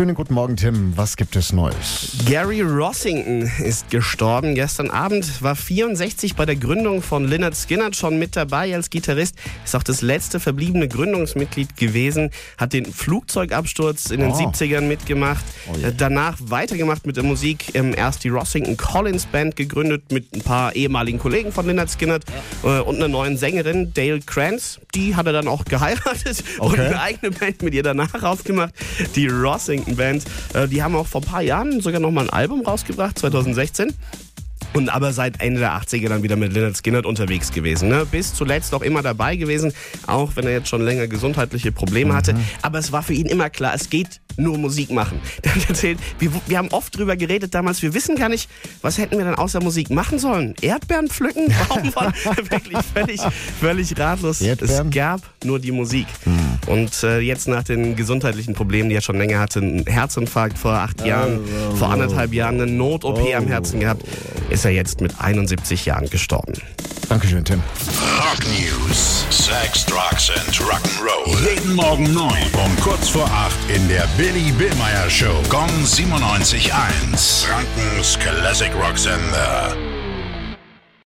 Schönen guten Morgen, Tim. Was gibt es Neues? Gary Rossington ist gestorben. Gestern Abend war 64 bei der Gründung von Lynyrd Skynyrd schon mit dabei als Gitarrist. Ist auch das letzte verbliebene Gründungsmitglied gewesen. Hat den Flugzeugabsturz in den Oh. 70ern mitgemacht. Oh je. Äh, Danach weitergemacht mit der Musik. Ähm, erst die Rossington Collins Band gegründet mit ein paar ehemaligen Kollegen von Lynyrd Skynyrd äh, und einer neuen Sängerin, Dale Krantz. Die hat er dann auch geheiratet und Okay. eine eigene Band mit ihr danach aufgemacht. Die Rossington Band. Äh, die haben auch vor ein paar Jahren sogar noch mal ein Album rausgebracht, 2016. Und aber seit Ende der 80er dann wieder mit Lynyrd Skynyrd unterwegs gewesen. Ne? Bis zuletzt auch immer dabei gewesen, auch wenn er jetzt schon länger gesundheitliche Probleme hatte. Aber es war für ihn immer klar, es geht nur Musik machen. Hat erzählt, wir, wir haben oft drüber geredet damals, wir wissen gar nicht, was hätten wir dann außer Musik machen sollen? Erdbeeren pflücken? Baumwolle? Wirklich völlig, völlig ratlos. Erdbeeren? Es gab nur die Musik. Und äh, jetzt nach den gesundheitlichen Problemen, die er schon länger hatte, einen Herzinfarkt vor acht Jahren, vor anderthalb Jahren eine Not-OP am Herzen gehabt, ist er jetzt mit 71 Jahren gestorben. Dankeschön, Tim. Rock News. Sex, Drugs and Rock'n'Roll. Jeden Morgen 9 um kurz vor 8 in der Billy Billmeyer Show. Gong 97.1. Frankens Classic Rock Sender.